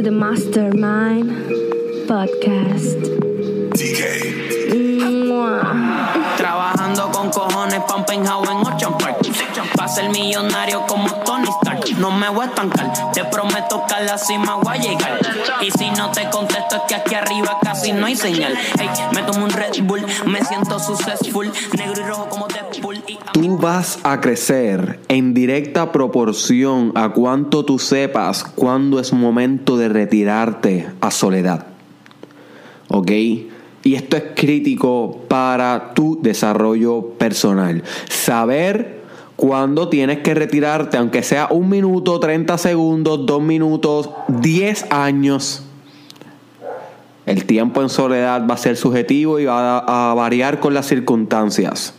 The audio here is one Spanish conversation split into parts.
to the Mastermind Podcast. Trabajando con cojones penthouse en Ocean Park. Pa' ser millonario como Tony No me voy a estancar Te prometo que a la cima voy a llegar Y si no te contesto es que aquí arriba casi no hay señal Hey, me tomo un Red Bull Me siento successful Negro y rojo como Deadpool y Tú vas a crecer en directa proporción a cuánto tú sepas cuándo es momento de retirarte a soledad. ¿Ok? Y esto es crítico para tu desarrollo personal. Saber cuándo tienes que retirarte, aunque sea un minuto, 30 segundos, dos minutos, 10 años. El tiempo en soledad va a ser subjetivo y va a variar con las circunstancias.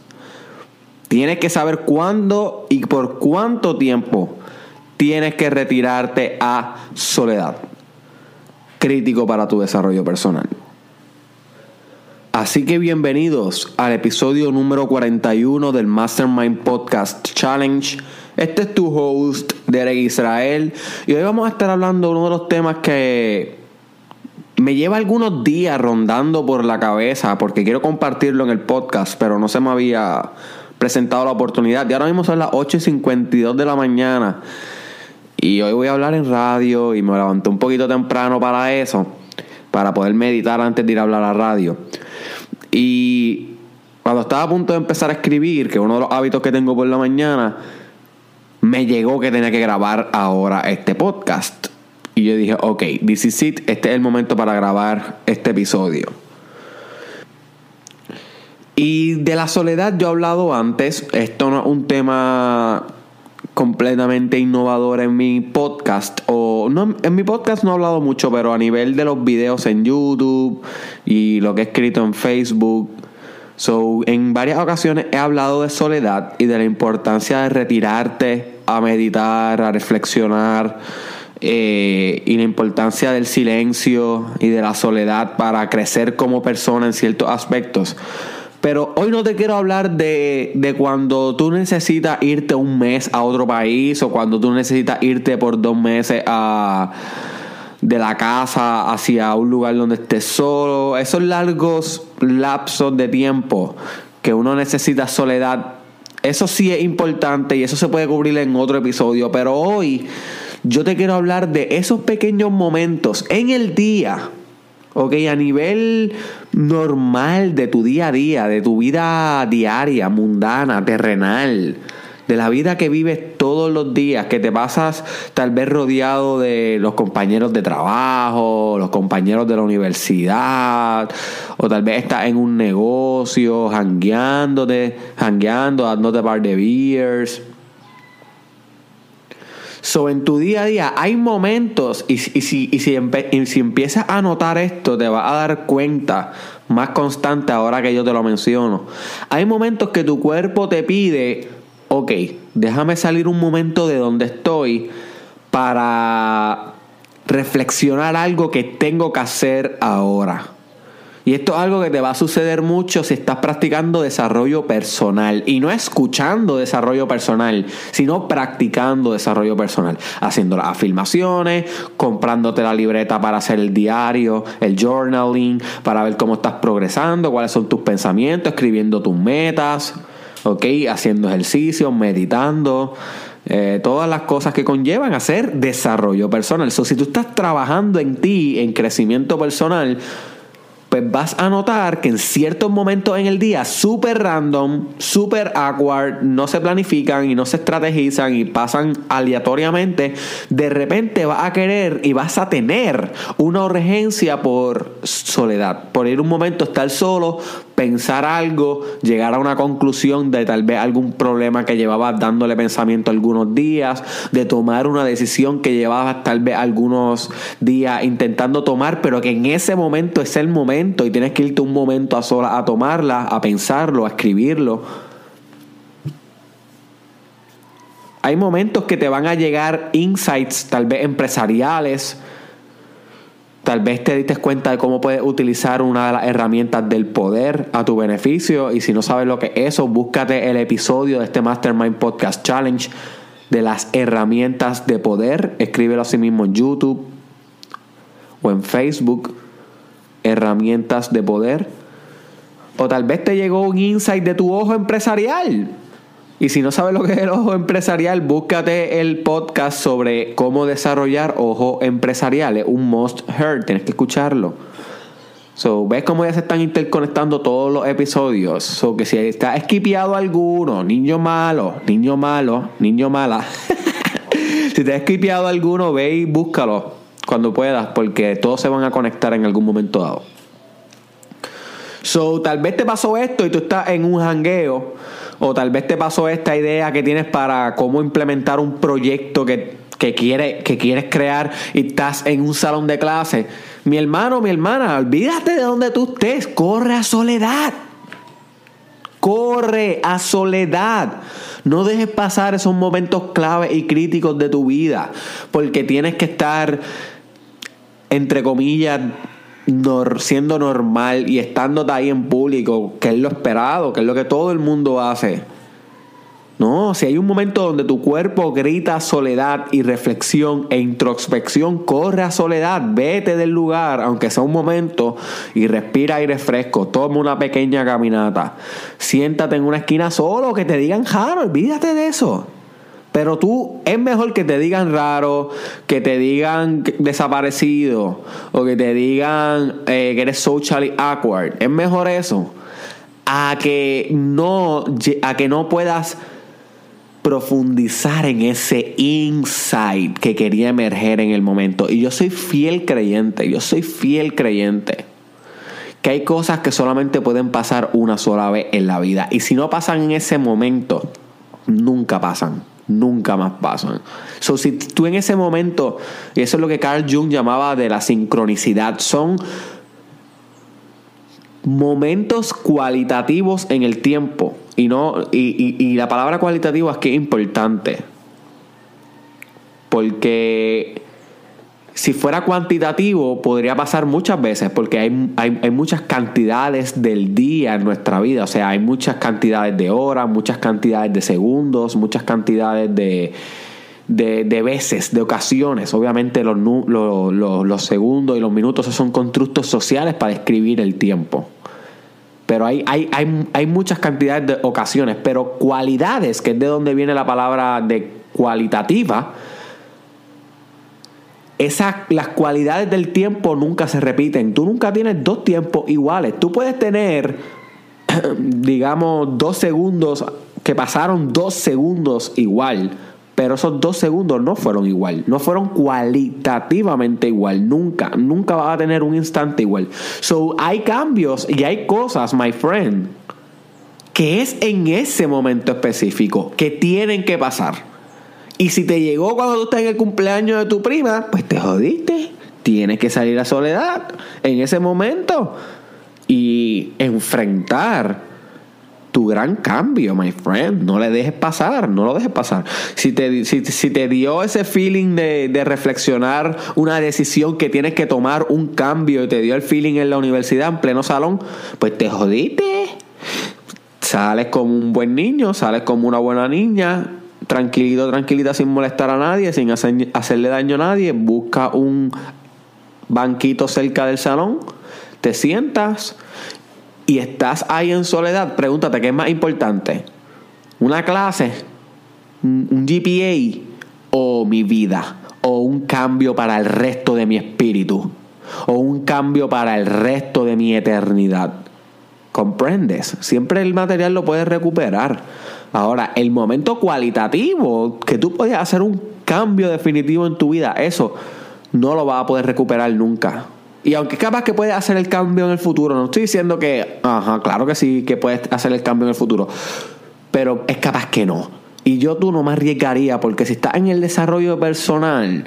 Tienes que saber cuándo y por cuánto tiempo tienes que retirarte a soledad. Crítico para tu desarrollo personal. Así que bienvenidos al episodio número 41 del Mastermind Podcast Challenge. Este es tu host, Derek Israel, y hoy vamos a estar hablando de uno de los temas que me lleva algunos días rondando por la cabeza porque quiero compartirlo en el podcast, pero no se me había presentado la oportunidad. Y ahora mismo son las 8 y 52 de la mañana. Y hoy voy a hablar en radio y me levanté un poquito temprano para eso, para poder meditar antes de ir a hablar a radio. Y cuando estaba a punto de empezar a escribir, que uno de los hábitos que tengo por la mañana, me llegó que tenía que grabar ahora este podcast. Y yo dije, ok, this is it, este es el momento para grabar este episodio. Y de la soledad yo he hablado antes, esto no es un tema completamente innovador en mi podcast o no en mi podcast no he hablado mucho pero a nivel de los videos en YouTube y lo que he escrito en Facebook. So en varias ocasiones he hablado de soledad y de la importancia de retirarte a meditar a reflexionar eh, y la importancia del silencio y de la soledad para crecer como persona en ciertos aspectos pero hoy no te quiero hablar de, de, cuando tú necesitas irte un mes a otro país o cuando tú necesitas irte por dos meses a, de la casa hacia un lugar donde estés solo. Esos largos lapsos de tiempo que uno necesita soledad. Eso sí es importante y eso se puede cubrir en otro episodio. Pero hoy yo te quiero hablar de esos pequeños momentos en el día Ok, a nivel normal de tu día a día, de tu vida diaria, mundana, terrenal, de la vida que vives todos los días, que te pasas tal vez rodeado de los compañeros de trabajo, los compañeros de la universidad, o tal vez estás en un negocio, jangueándote, jangueando, dándote par de beers So, en tu día a día hay momentos, y, y si, y si, y si empiezas a notar esto, te vas a dar cuenta más constante ahora que yo te lo menciono. Hay momentos que tu cuerpo te pide, ok, déjame salir un momento de donde estoy para reflexionar algo que tengo que hacer ahora. Y esto es algo que te va a suceder mucho si estás practicando desarrollo personal. Y no escuchando desarrollo personal, sino practicando desarrollo personal. Haciendo las afirmaciones, comprándote la libreta para hacer el diario, el journaling, para ver cómo estás progresando, cuáles son tus pensamientos, escribiendo tus metas, ¿ok? Haciendo ejercicios, meditando. Eh, todas las cosas que conllevan hacer desarrollo personal. So, si tú estás trabajando en ti, en crecimiento personal, pues vas a notar que en ciertos momentos en el día, súper random, súper awkward, no se planifican y no se estrategizan y pasan aleatoriamente, de repente vas a querer y vas a tener una urgencia por soledad, por ir un momento, estar solo, pensar algo, llegar a una conclusión de tal vez algún problema que llevabas dándole pensamiento algunos días, de tomar una decisión que llevabas tal vez algunos días intentando tomar, pero que en ese momento es el momento y tienes que irte un momento a sola a tomarla, a pensarlo, a escribirlo. Hay momentos que te van a llegar insights tal vez empresariales, Tal vez te diste cuenta de cómo puedes utilizar una de las herramientas del poder a tu beneficio. Y si no sabes lo que es eso, búscate el episodio de este Mastermind Podcast Challenge de las herramientas de poder. Escríbelo así mismo en YouTube. o en Facebook, herramientas de poder. O tal vez te llegó un insight de tu ojo empresarial. Y si no sabes lo que es el ojo empresarial, búscate el podcast sobre cómo desarrollar ojo empresarial. Es un must heard, tienes que escucharlo. So, ¿Ves cómo ya se están interconectando todos los episodios? So, que si está esquipeado alguno, niño malo, niño malo, niño mala. si te ha esquipeado alguno, ve y búscalo cuando puedas, porque todos se van a conectar en algún momento dado. So, tal vez te pasó esto y tú estás en un jangueo, o tal vez te pasó esta idea que tienes para cómo implementar un proyecto que, que, quiere, que quieres crear y estás en un salón de clase. Mi hermano, mi hermana, olvídate de donde tú estés, corre a soledad. Corre a soledad. No dejes pasar esos momentos clave y críticos de tu vida, porque tienes que estar, entre comillas, siendo normal y estando ahí en público, que es lo esperado, que es lo que todo el mundo hace. No, si hay un momento donde tu cuerpo grita soledad y reflexión e introspección, corre a soledad, vete del lugar, aunque sea un momento, y respira aire fresco, toma una pequeña caminata, siéntate en una esquina solo, que te digan jaro, olvídate de eso. Pero tú es mejor que te digan raro, que te digan desaparecido o que te digan eh, que eres socially awkward. Es mejor eso a que no a que no puedas profundizar en ese insight que quería emerger en el momento. Y yo soy fiel creyente, yo soy fiel creyente que hay cosas que solamente pueden pasar una sola vez en la vida. Y si no pasan en ese momento, nunca pasan. Nunca más pasan. So, si tú en ese momento, y eso es lo que Carl Jung llamaba de la sincronicidad, son momentos cualitativos en el tiempo y, no, y, la palabra cualitativo es que es importante. Porque si fuera cuantitativo, podría pasar muchas veces, porque hay, hay, muchas cantidades del día en nuestra vida. O sea, hay muchas cantidades de horas, muchas cantidades de segundos, muchas cantidades de, de, veces, de ocasiones. Obviamente los, los, los segundos y los minutos son constructos sociales para describir el tiempo pero hay, hay, hay, hay muchas cantidades de ocasiones, pero cualidades, que es de donde viene la palabra de cualitativa, las cualidades del tiempo nunca se repiten. Tú nunca tienes dos tiempos iguales. Tú puedes tener, digamos, dos segundos que pasaron dos segundos igual pero esos dos segundos no fueron igual, no fueron cualitativamente igual, nunca, nunca va a tener un instante igual. So, hay cambios y hay cosas, my friend, que es en ese momento específico que tienen que pasar. Y si te llegó cuando tú estás en el cumpleaños de tu prima, pues te jodiste. Tienes que salir a soledad en ese momento y enfrentar tu gran cambio, my friend. No le dejes pasar, no lo dejes pasar. Si te, si, te dio ese feeling de, de, reflexionar una decisión que tienes que tomar un cambio y te dio el feeling en la universidad, en pleno salón, pues te jodiste. Sales como un buen niño, sales como una buena niña, tranquilito, tranquilita, sin molestar a nadie, sin hacerle daño a nadie. Busca un banquito cerca del salón, te sientas y estás ahí en soledad, pregúntate qué es más importante, una clase, un GPA o mi vida, o un cambio para el resto de mi espíritu, o un cambio para el resto de mi eternidad. ¿Comprendes? Siempre el material lo puedes recuperar. Ahora, el momento cualitativo, que tú puedes hacer un cambio definitivo en tu vida, eso no lo vas a poder recuperar nunca. Y aunque capaz que puedes hacer el cambio en el futuro, no estoy diciendo que, ajá, claro que sí, que puedes hacer el cambio en el futuro, pero es capaz que no. Y yo tú no me arriesgaría, porque si estás en el desarrollo personal,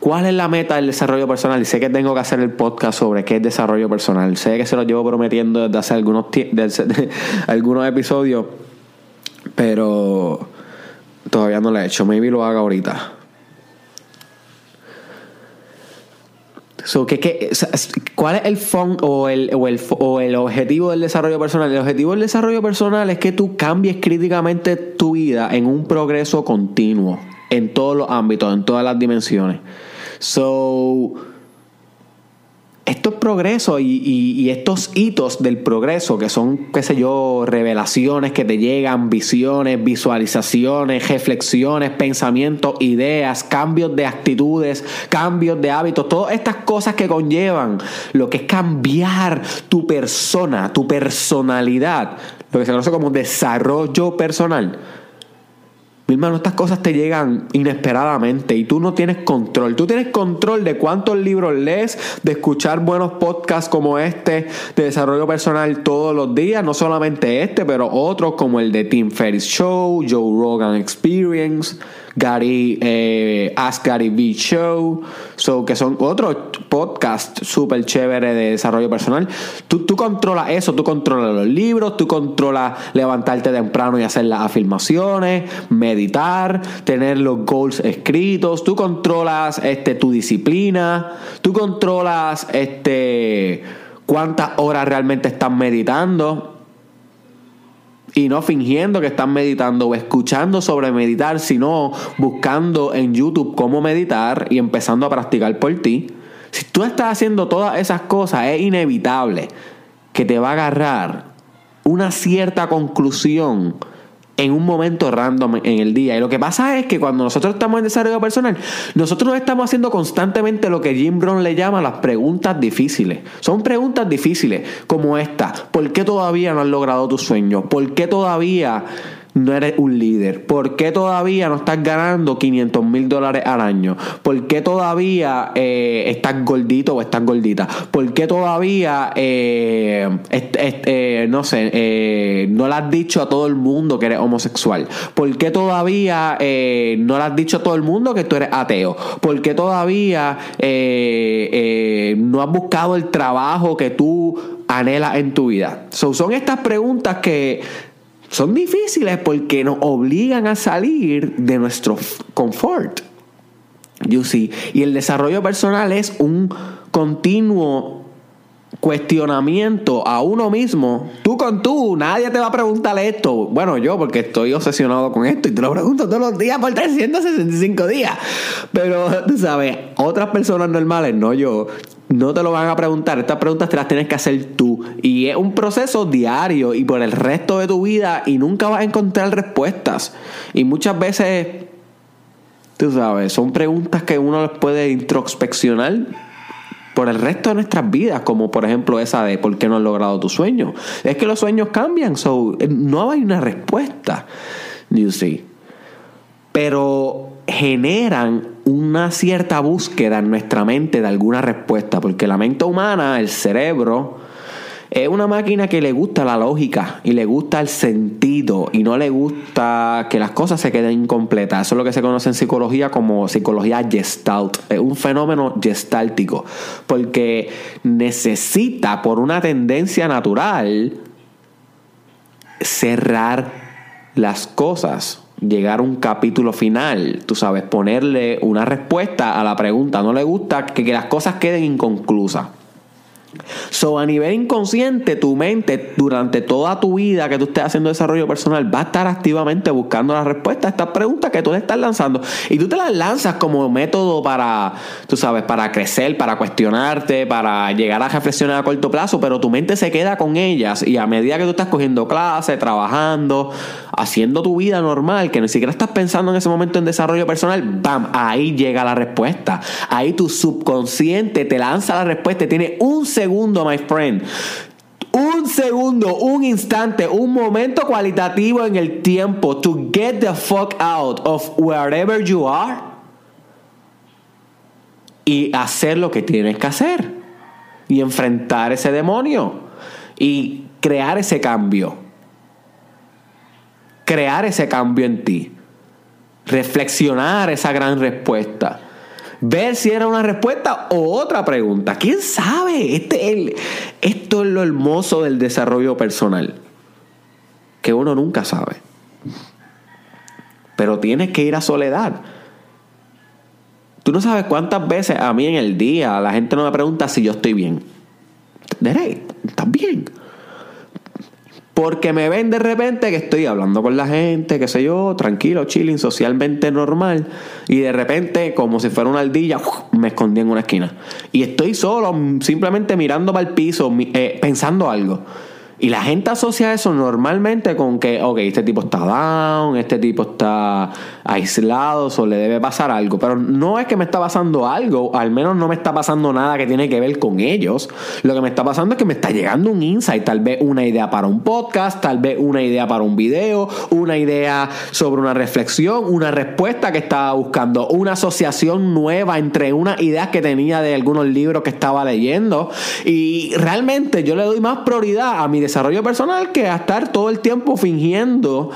¿cuál es la meta del desarrollo personal? Y sé que tengo que hacer el podcast sobre qué es desarrollo personal. Sé que se lo llevo prometiendo desde hace algunos, desde algunos episodios, pero todavía no lo he hecho. Maybe lo haga ahorita. ¿Cuál es el fondo o el, o, el, o el objetivo del desarrollo personal? El objetivo del desarrollo personal es que tú cambies críticamente tu vida en un progreso continuo, en todos los ámbitos, en todas las dimensiones. So, estos progresos y, estos hitos del progreso, que son, qué sé yo, revelaciones que te llegan, visiones, visualizaciones, reflexiones, pensamientos, ideas, cambios de actitudes, cambios de hábitos, todas estas cosas que conllevan lo que es cambiar tu persona, tu personalidad, lo que se conoce como desarrollo personal. Mi hermano, estas cosas te llegan inesperadamente y tú no tienes control. Tú tienes control de cuántos libros lees, de escuchar buenos podcasts como este de desarrollo personal todos los días, no solamente este, pero otros como el de Tim Ferriss Show, Joe Rogan Experience, Gary, eh, Ask Gary V Show, so, que son otros podcasts súper chéveres de desarrollo personal. Tú, tú controlas eso, tú controlas los libros, tú controlas levantarte temprano y hacer las afirmaciones, meditar, tener los goals escritos, tú controlas este, tu disciplina, tú controlas este, cuántas horas realmente estás meditando. Y no fingiendo que están meditando o escuchando sobre meditar, sino buscando en YouTube cómo meditar y empezando a practicar por ti. Si tú estás haciendo todas esas cosas, es inevitable que te va a agarrar una cierta conclusión en un momento random en el día. Y lo que pasa es que cuando nosotros estamos en desarrollo personal, nosotros nos estamos haciendo constantemente lo que Jim Brown le llama las preguntas difíciles. Son preguntas difíciles como esta. ¿Por qué todavía no has logrado tus sueños? ¿Por qué todavía no eres un líder? ¿Por qué todavía no estás ganando 500 mil dólares al año? ¿Por qué todavía eh, estás gordito o estás gordita? ¿Por qué todavía, eh, eh, no sé, no le has dicho a todo el mundo que eres homosexual? ¿Por qué todavía no le has dicho a todo el mundo que tú eres ateo? ¿Por qué todavía no has buscado el trabajo que tú anhelas en tu vida? So, son estas preguntas que son difíciles porque nos obligan a salir de nuestro confort. You see. Y el desarrollo personal es un continuo cuestionamiento a uno mismo, tú con tú, nadie te va a preguntar esto. Bueno, yo porque estoy obsesionado con esto y te lo pregunto todos los días por 365 días. Pero, tú sabes, otras personas normales, no yo, no te lo van a preguntar. Estas preguntas te las tienes que hacer tú. Y es un proceso diario y por el resto de tu vida y nunca vas a encontrar respuestas. Y muchas veces, tú sabes, son preguntas que uno les puede introspeccionar por el resto de nuestras vidas, como por ejemplo esa de por qué no has logrado tu sueño. Es que los sueños cambian, so, eh, no hay una respuesta, you see. Pero generan una cierta búsqueda en nuestra mente de alguna respuesta, porque la mente humana, el cerebro, es una máquina que le gusta la lógica y le gusta el sentido y no le gusta que las cosas se queden incompletas. Eso es lo que se conoce en psicología como psicología gestalt. Es un fenómeno gestáltico porque necesita por una tendencia natural cerrar las cosas, llegar a un capítulo final, tú sabes, ponerle una respuesta a la pregunta. No le gusta que, que las cosas queden inconclusas. So, a nivel inconsciente, tu mente, durante toda tu vida que tú estés haciendo desarrollo personal, va a estar activamente buscando la respuesta a estas preguntas que tú le estás lanzando. Y tú te las lanzas como método para, tú sabes, para crecer, para cuestionarte, para llegar a reflexionar a corto plazo, pero tu mente se queda con ellas. Y a medida que tú estás cogiendo clases, trabajando, haciendo tu vida normal, que ni siquiera estás pensando en ese momento en desarrollo personal, ¡bam! Ahí llega la respuesta. Ahí tu subconsciente te lanza la respuesta y tiene un segundo, my friend. Un segundo, un instante, un momento cualitativo en el tiempo to get the fuck out of wherever you are y hacer lo que tienes que hacer y enfrentar ese demonio y crear ese cambio. Crear ese cambio en ti. Reflexionar esa gran respuesta. Ver si era una respuesta o otra pregunta. ¿Quién sabe? Este esto es lo hermoso del desarrollo personal. Que uno nunca sabe. Pero tienes que ir a soledad. Tú no sabes cuántas veces a mí en el día la gente no me pregunta si yo estoy bien. Derek, ¿estás bien? Porque me ven de repente que estoy hablando con la gente, qué sé yo, tranquilo, chilling, socialmente normal. Y de repente, como si fuera una ardilla, me escondí en una esquina. Y estoy solo, simplemente mirando para el piso, eh, pensando algo. Y la gente asocia eso normalmente con que, ok, este tipo está down, este tipo está aislado, o le debe pasar algo. Pero no es que me está pasando algo, al menos no me está pasando nada que tiene que ver con ellos. Lo que me está pasando es que me está llegando un insight, tal vez una idea para un podcast, tal vez una idea para un video, una idea sobre una reflexión, una respuesta que estaba buscando, una asociación nueva entre unas ideas que tenía de algunos libros que estaba leyendo. Y realmente yo le doy más prioridad a mi desarrollo personal que estar todo el tiempo fingiendo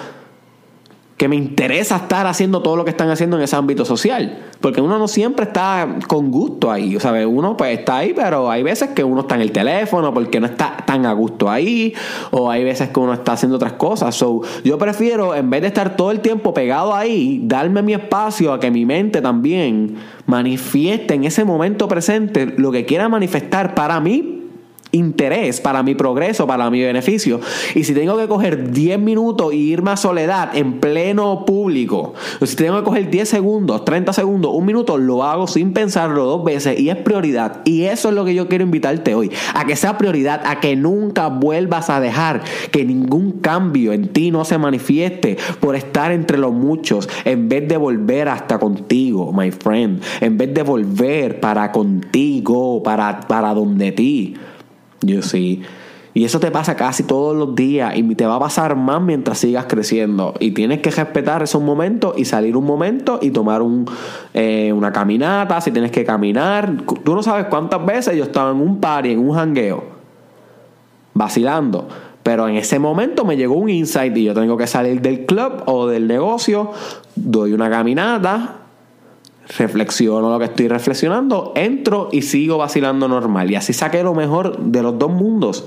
que me interesa estar haciendo todo lo que están haciendo en ese ámbito social. Porque uno no siempre está con gusto ahí. Sea, uno pues está ahí, pero hay veces que uno está en el teléfono porque no está tan a gusto ahí. O hay veces que uno está haciendo otras cosas. So, yo prefiero, en vez de estar todo el tiempo pegado ahí, darme mi espacio a que mi mente también manifieste en ese momento presente lo que quiera manifestar para mí interés para mi progreso, para mi beneficio. Y si tengo que coger 10 minutos y irme a soledad en pleno público, o si tengo que coger 10 segundos, 30 segundos, un minuto, lo hago sin pensarlo dos veces y es prioridad. Y eso es lo que yo quiero invitarte hoy, a que sea prioridad, a que nunca vuelvas a dejar que ningún cambio en ti no se manifieste por estar entre los muchos, en vez de volver hasta contigo, my friend, en vez de volver para contigo, para, para donde ti. Yo sí. Y eso te pasa casi todos los días y te va a pasar más mientras sigas creciendo. Y tienes que respetar esos momentos y salir un momento y tomar un, eh, una caminata, si tienes que caminar. Tú no sabes cuántas veces yo estaba en un party, en un jangueo, vacilando. Pero en ese momento me llegó un insight y yo tengo que salir del club o del negocio, doy una caminata, reflexiono lo que estoy reflexionando, entro y sigo vacilando normal. Y así saqué lo mejor de los dos mundos.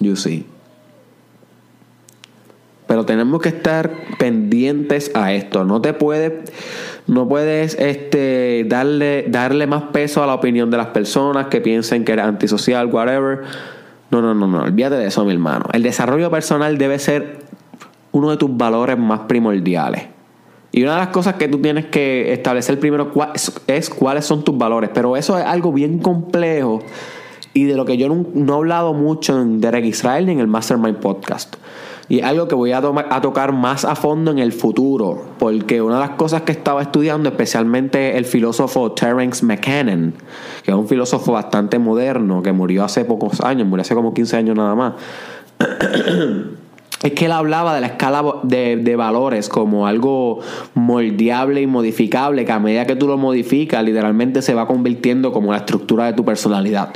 You see. Pero tenemos que estar pendientes a esto. No te puedes, no puedes este, darle, darle más peso a la opinión de las personas que piensen que eres antisocial, whatever. No, no, no, no. Olvídate de eso, mi hermano. El desarrollo personal debe ser uno de tus valores más primordiales. Y una de las cosas que tú tienes que establecer primero es cuáles son tus valores. Pero eso es algo bien complejo y de lo que yo no, he hablado mucho en Derek Israel ni en el Mastermind Podcast. Y es algo que voy a, a, tocar más a fondo en el futuro, porque una de las cosas que estaba estudiando, especialmente el filósofo Terence McKinnon, que es un filósofo bastante moderno, que murió hace pocos años, murió hace como 15 años nada más. es que él hablaba de la escala de, valores como algo moldeable y modificable, que a medida que tú lo modificas, literalmente se va convirtiendo como la estructura de tu personalidad.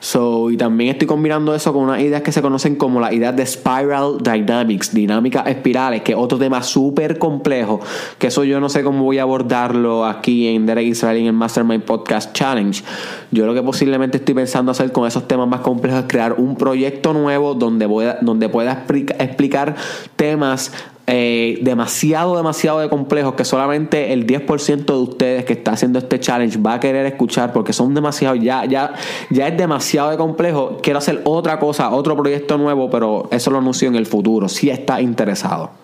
So, y también estoy combinando eso con unas ideas que se conocen como la idea de spiral dynamics, dinámicas espirales, que es otro tema súper complejo, que eso yo no sé cómo voy a abordarlo aquí en Derek Israel en el Mastermind Podcast Challenge. Yo lo que posiblemente estoy pensando hacer con esos temas más complejos es crear un proyecto nuevo donde, voy donde pueda explicar temas eh, demasiado, demasiado de complejos que solamente el 10% de ustedes que está haciendo este challenge va a querer escuchar porque son demasiado, ya, ya, ya es demasiado de complejo. Quiero hacer otra cosa, otro proyecto nuevo, pero eso lo anuncio en el futuro, si está interesado.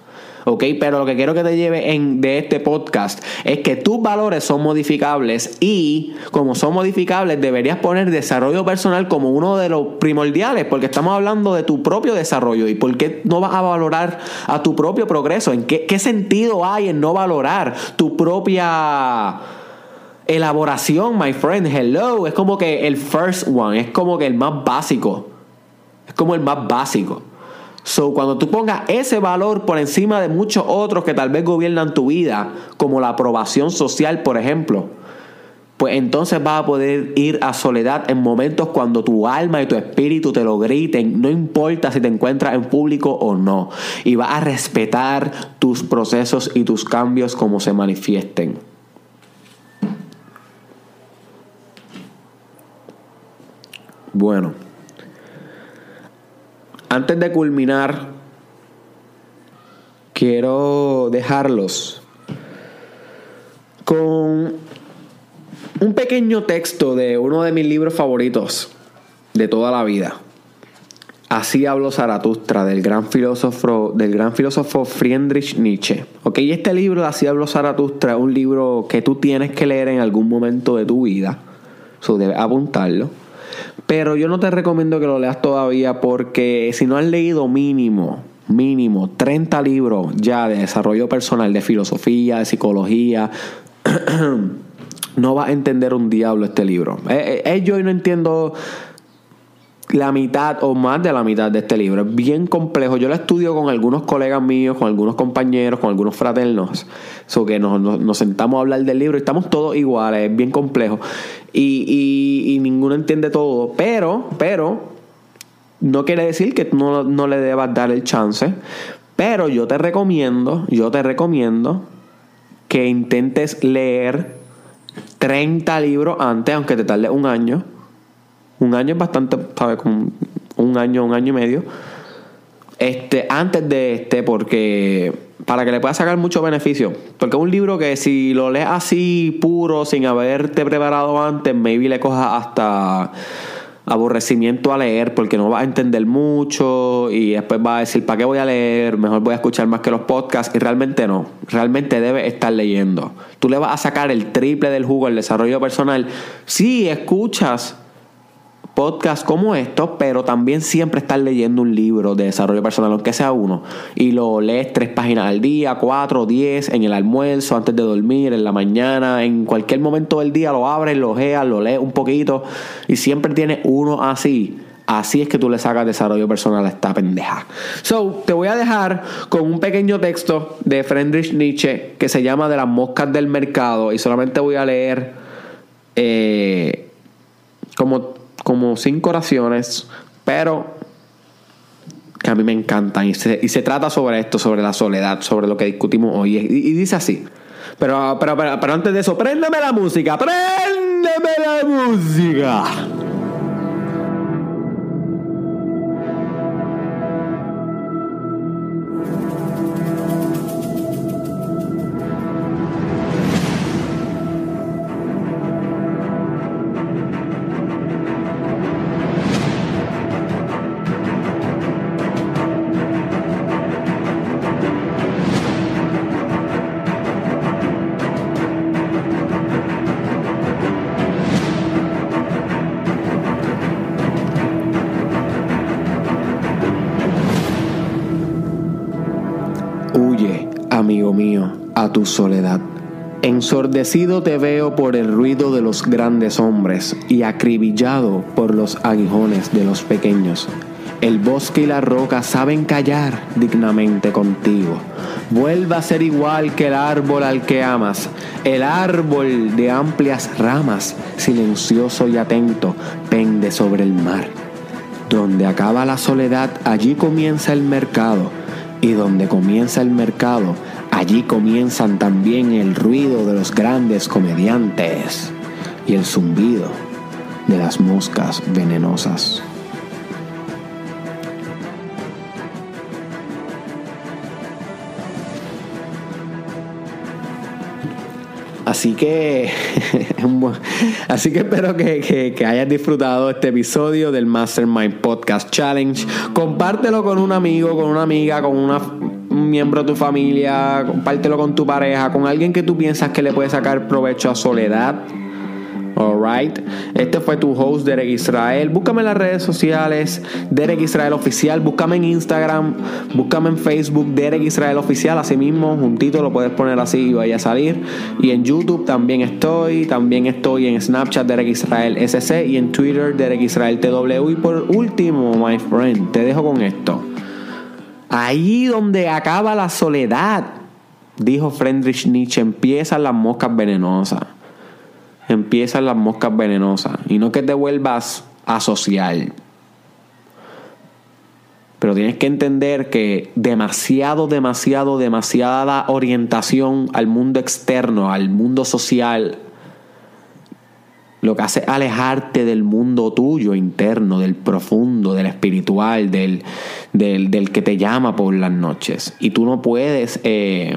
¿Ok? Pero lo que quiero que te lleve en, de este podcast es que tus valores son modificables y como son modificables deberías poner desarrollo personal como uno de los primordiales porque estamos hablando de tu propio desarrollo y por qué no vas a valorar a tu propio progreso, en qué, qué sentido hay en no valorar tu propia elaboración, my friend, hello, es como que el first one, es como que el más básico, es como el más básico. So, cuando tú pongas ese valor por encima de muchos otros que tal vez gobiernan tu vida, como la aprobación social, por ejemplo, pues entonces vas a poder ir a soledad en momentos cuando tu alma y tu espíritu te lo griten, no importa si te encuentras en público o no, y vas a respetar tus procesos y tus cambios como se manifiesten. Bueno. Antes de culminar, quiero dejarlos con un pequeño texto de uno de mis libros favoritos de toda la vida. Así habló Zaratustra del gran filósofo, del gran filósofo Friedrich Nietzsche. Ok, este libro Así habló Zaratustra es un libro que tú tienes que leer en algún momento de tu vida. Eso debes apuntarlo. Pero yo no te recomiendo que lo leas todavía porque si no has leído mínimo, mínimo 30 libros ya de desarrollo personal, de filosofía, de psicología, no vas a entender un diablo este libro. Eh, eh, eh, yo no entiendo la mitad o más de la mitad de este libro. Es bien complejo. Yo lo estudio con algunos colegas míos, con algunos compañeros, con algunos fraternos. So que nos, sentamos a hablar del libro y estamos todos iguales. Es bien complejo. Y, ninguno entiende todo. Pero, pero, no quiere decir que no, no le debas dar el chance. Pero yo te recomiendo, yo te recomiendo que intentes leer 30 libros antes, aunque te tarde un año un año es bastante, ¿sabes? Un año, un año y medio. Este, antes de este, porque para que le puedas sacar mucho beneficio. Porque es un libro que si lo lees así puro, sin haberte preparado antes, maybe le cojas hasta aborrecimiento a leer porque no vas a entender mucho y después vas a decir, ¿para qué voy a leer? Mejor voy a escuchar más que los podcasts y realmente no, realmente debes estar leyendo. Tú le vas a sacar el triple del jugo al desarrollo personal si escuchas podcast como estos, pero también siempre estar leyendo un libro de desarrollo personal, aunque sea uno, y lo lees tres páginas al día, cuatro, diez, en el almuerzo, antes de dormir, en la mañana, en cualquier momento del día, lo abres, lo ojeas, lo lees un poquito, y siempre tienes uno así. Así es que tú le sacas desarrollo personal a esta pendeja. So, te voy a dejar con un pequeño texto de Friedrich Nietzsche que se llama De las moscas del mercado y solamente voy a leer eh, como como cinco oraciones, pero que a mí me encantan. Y se, y se trata sobre esto, sobre la soledad, sobre lo que discutimos hoy. Y, dice así. Pero, pero, pero, pero antes de eso, préndeme la música, préndeme la música. Soledad. Ensordecido te veo por el ruido de los grandes hombres y acribillado por los aguijones de los pequeños. El bosque y la roca saben callar dignamente contigo. Vuelva a ser igual que el árbol al que amas, el árbol de amplias ramas, silencioso y atento, pende sobre el mar. Donde acaba la soledad, allí comienza el mercado, y donde comienza el mercado, Allí comienzan también el ruido de los grandes comediantes y el zumbido de las moscas venenosas. Así que, así que espero que, que, hayas disfrutado este episodio del Mastermind Podcast Challenge. Compártelo con un amigo, con una amiga, con una un miembro de tu familia, compártelo con tu pareja, con alguien que tú piensas que le puede sacar provecho a soledad. Alright, este fue tu host Derek Israel. Búscame en las redes sociales, Derek Israel Oficial. Búscame en Instagram, búscame en Facebook, Derek Israel Oficial. Así mismo, juntito lo puedes poner así y vaya a salir. Y en YouTube también estoy. También estoy en Snapchat, Derek Israel SC. Y en Twitter, Derek Israel TW. Y por último, my friend, te dejo con esto. Ahí donde acaba la soledad, dijo Friedrich Nietzsche, empiezan las moscas venenosas. Empiezan las moscas venenosas. Y no que te vuelvas asocial. Pero tienes que entender que demasiado, demasiado, demasiada orientación al mundo externo, al mundo social, lo que hace es alejarte del mundo tuyo interno, del profundo, del espiritual, del, del, que te llama por las noches. Y tú no puedes eh,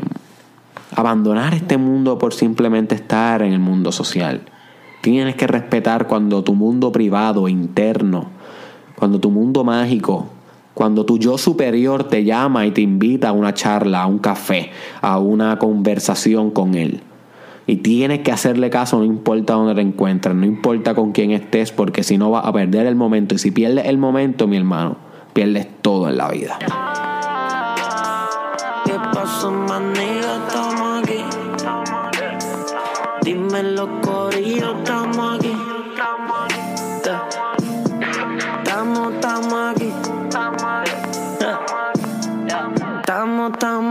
abandonar este mundo por simplemente estar en el mundo social. Tienes que respetar cuando tu mundo privado, interno, cuando tu mundo mágico Cuando tu yo superior te llama y te invita a una charla, a un café, a una conversación con él. Y tienes que hacerle caso, no importa dónde te encuentres, no importa con quién estés, porque si no vas a perder el momento. Y si pierdes el momento, mi hermano, pierdes todo en la vida. ¿Qué pasó? Estamos aquí. Los corillos, estamos aquí.